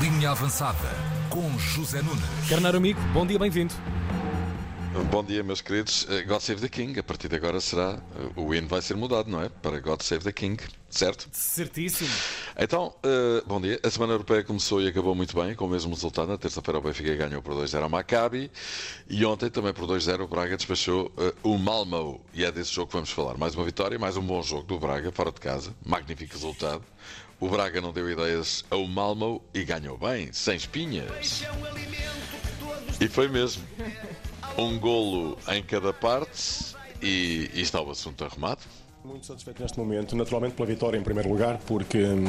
Linha Avançada com José Nunes. Carneiro amigo, bom dia, bem-vindo. Bom dia, meus queridos. Eh, God Save the King. A partir de agora será. eh, O hino vai ser mudado, não é? Para God Save the King, certo? Certíssimo. Então, eh, bom dia. A Semana Europeia começou e acabou muito bem, com o mesmo resultado. Na terça-feira, o Benfica ganhou por 2-0 ao Maccabi. E ontem, também por 2-0, o Braga despachou eh, o Malmo. E é desse jogo que vamos falar. Mais uma vitória, mais um bom jogo do Braga, fora de casa. Magnífico resultado. O Braga não deu ideias ao Malmo e ganhou bem, sem espinhas. E foi mesmo. Um golo em cada parte e, e está o assunto arrumado. Muito satisfeito neste momento, naturalmente pela vitória em primeiro lugar, porque hum,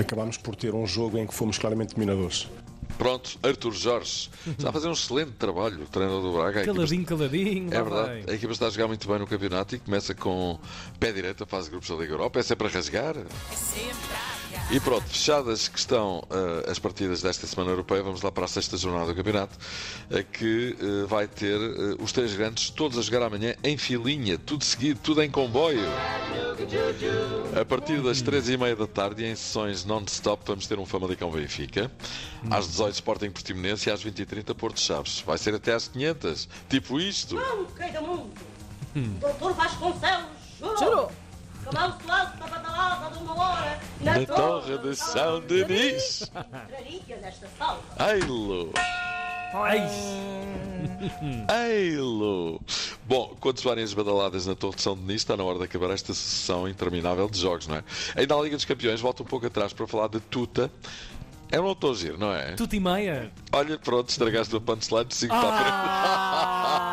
acabámos por ter um jogo em que fomos claramente dominadores. Pronto, Arthur Jorge está a fazer um excelente trabalho, o treinador do Braga. Caladinho, caladinho. É verdade, vai. a equipa está a jogar muito bem no campeonato e começa com pé direito a fase de grupos da Liga Europa. É sempre a rasgar. E pronto, fechadas que estão eh, as partidas desta semana europeia, vamos lá para a sexta jornada do campeonato, eh, que eh, vai ter os três grandes todos a jogar amanhã em filinha, tudo seguido, tudo em comboio. A partir das três e meia da tarde, em sessões non-stop, vamos ter um Famalicão Benfica. Às 18 Sporting Portimonense e às 20h30 Porto Chaves. Vai ser até às 500. Tipo isto. Não, quem do mundo? Doutor Vasconcelos jurou. Jurou. Que não a de na, Na Torre de São Denis. Traria nesta sala. Eilo! Ai, Eilo! Bom, quando soarem as badaladas na Torre de São Denis, está na hora de acabar esta sessão interminável de jogos, não é? Ainda na Liga dos Campeões, volto um pouco atrás para falar de Tuta. É um autor giro, não é? tudo e meia. Olha, pronto, estragaste o punchline, sigo para a frente.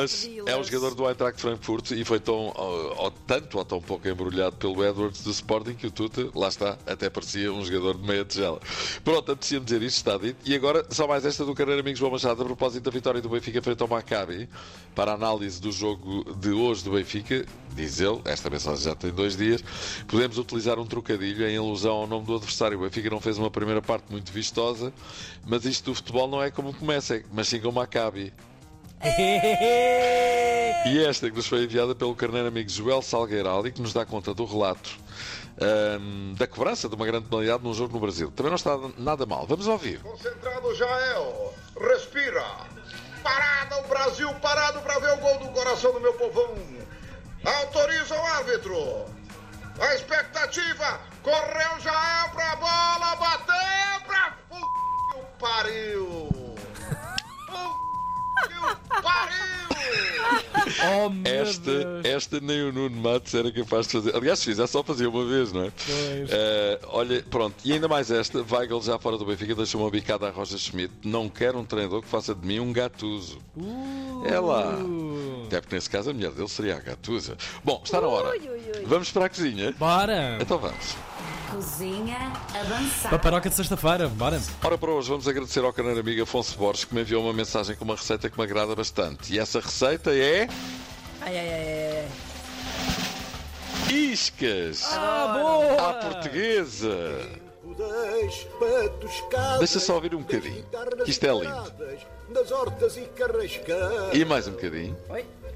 Mas é um jogador do Eintracht Frankfurt e foi tão, ó, ó, tanto ou tão pouco embrulhado pelo Edwards do Sporting que o Tuta, lá está, até parecia um jogador de meia tigela. Pronto, apetecia-me dizer isto, está dito. E agora, só mais esta do Carreiro Amigos João Machado, a propósito da vitória do Benfica frente ao Maccabi, para a análise do jogo de hoje do Benfica, diz ele, esta mensagem já tem dois dias, podemos utilizar um trocadilho em alusão ao nome do adversário. O Benfica não fez uma primeira parte muito vistosa, mas isto do futebol não é como começa, é- mas sim como Maccabi. E esta que nos foi enviada pelo carneiro amigo Joel Salgueirali, que nos dá conta do relato ahm, da cobrança de uma grande penalidade num jogo no Brasil. Também não está nada mal. Vamos ouvir. Concentrado Jael. Respira. Parada o Brasil, parado para ver o gol do coração do meu povão. Autoriza o árbitro. A expectativa. Correu Jael pra bola, bateu Oh, Esta, Deus. esta nem o Nuno Matos era capaz de fazer. Aliás, se fizer, só fazia uma vez, não é? Pois. Eh, olha, pronto, e ainda mais esta, Weigl já fora do Benfica deixou uma bicada a Roger Schmidt. Não quero um treinador que faça de mim um gatuso. É lá. Até porque nesse caso a mulher dele seria a gatusa. Bom, está na hora. Ui, ui, ui. Vamos para a cozinha? Bora! Então vamos. Cozinha avançada. Paparoca de sexta-feira, bora. Ora, para hoje vamos agradecer ao canal amigo Afonso Borges que me enviou uma mensagem com uma receita que me agrada bastante. E essa receita é. Ai, ai, ai, ai. Iscas! Ah, boa! À portuguesa! Deixa só ouvir um bocadinho, que isto é lindo. E. E mais um bocadinho.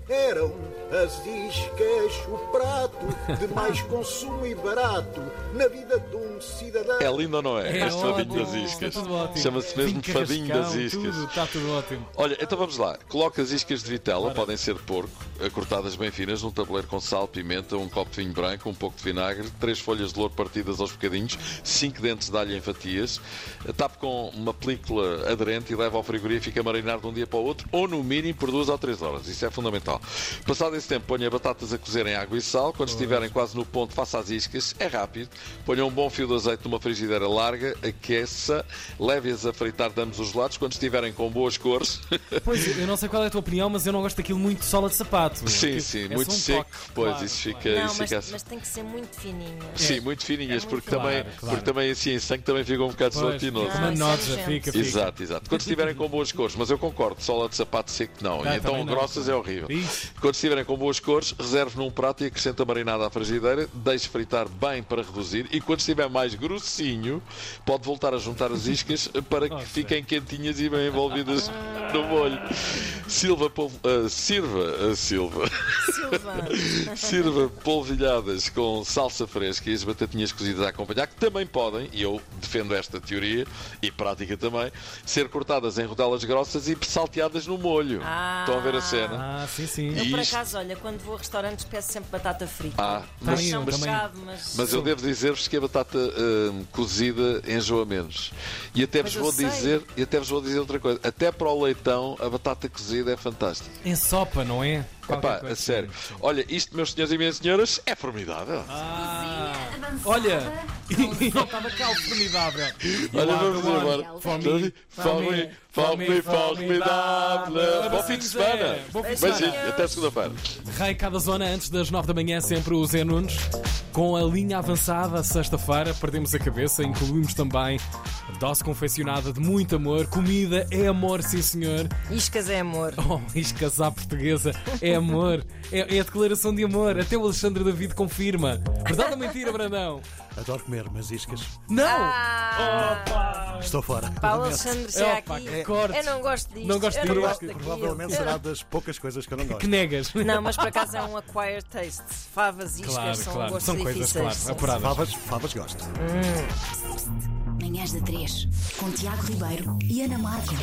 Eram as iscas o prato de mais consumo e barato na vida de um cidadão. É lindo ou não é? É este fadinho das iscas. Chama-se mesmo Vinho fadinho das iscas. Tudo, está tudo ótimo. Olha, então vamos lá. Coloca as iscas de vitela, podem ser de porco, eh, cortadas bem finas, num tabuleiro com sal, pimenta, um copo de vinho branco, um pouco de vinagre, três folhas de louro partidas aos bocadinhos, cinco dentes de alho em fatias. Eh, Tape com uma película aderente e leva ao frigorífico a marinar de um dia para o outro, ou no mínimo por duas ou três horas. Isso é fundamental. Passado esse tempo, ponha batatas a cozer em água e sal. Quando estiverem quase no ponto, faça as iscas. É rápido. Ponha um bom fio de azeite numa frigideira larga, aqueça, leve-as a fritar de ambos os lados. Quando estiverem com boas cores, Pois, eu não sei qual é a tua opinião, mas eu não gosto daquilo muito sola de sapato. Sim, Tipo, sim, é muito um seco. toque, pois claro, isso claro. fica. Não, isso mas, fica assim. mas tem que ser muito fininho. Sim, muito fininhas, É porque, muito também, claro, claro. porque também assim em sangue também fica um bocado gelatinoso. fica uma Ah, é nojento. fica, fica. Exato, exato. Quando estiverem com boas cores, mas eu concordo, sola de sapato seco não. E então também não. grossas é horrível. Isso. Quando estiverem com boas cores, reserve num prato e acrescente a marinada à frigideira, deixe fritar bem para reduzir e quando estiver mais grossinho, pode voltar a juntar as iscas para que Nossa. fiquem quentinhas e bem envolvidas no molho. Silva, polvo- ah, sirva, ah, sirva Silva. Silva. Sirva polvilhadas com salsa fresca e as batatinhas cozidas a acompanhar, que também podem, e eu defendo esta teoria e prática também, ser cortadas em rodelas grossas e salteadas no molho. Ah. Estão a ver a cena? Ah, sim, sim. Eu, por Isto- acaso, olha, quando vou a restaurantes peço sempre batata frita. Ah, mas, mas, mas... mas eu devo dizer-vos que a batata hum, cozida enjoa menos. E até Mas vos vou sei. dizer, e até vos vou dizer outra coisa, até para o leitão a batata cozida é fantástica. Em sopa, não é? Epá, a sério. assim. Olha, isto, meus senhores e minhas senhoras, é formidável. Ah, olha, não estava cá o formidável. Olha, vamos Agora, embora. Fome, Fome, fome, formidável. Bom fim de semana. Bom fim de Beijinho, semana. até segunda-feira. Rei cada zona antes das 9 da manhã, sempre o Zé Nunes. Com a linha avançada, sexta-feira, perdemos a cabeça, incluímos também a dose confeccionada de muito amor. Comida é amor, sim senhor. Iscas é amor. Oh, iscas à portuguesa é amor, é, é a declaração de amor. Até o Alexandre David confirma. Verdade ou mentira, Brandão? Adoro comer umas iscas. Não! Ah, Estou fora. Paulo. Alexandre já Opa, aqui. que corte. Eu não gosto disto. Não gosto eu não gosto daquilo. Provavelmente será das poucas coisas que eu não Que gosto. negas. Não, mas por acaso é um acquired taste. Favas e iscas Claro, são claro. gostos São coisas, difíceis. claro, apuradas. Favas, favas gosto. Manhãs da 3, com Tiago Ribeiro e Ana Marco.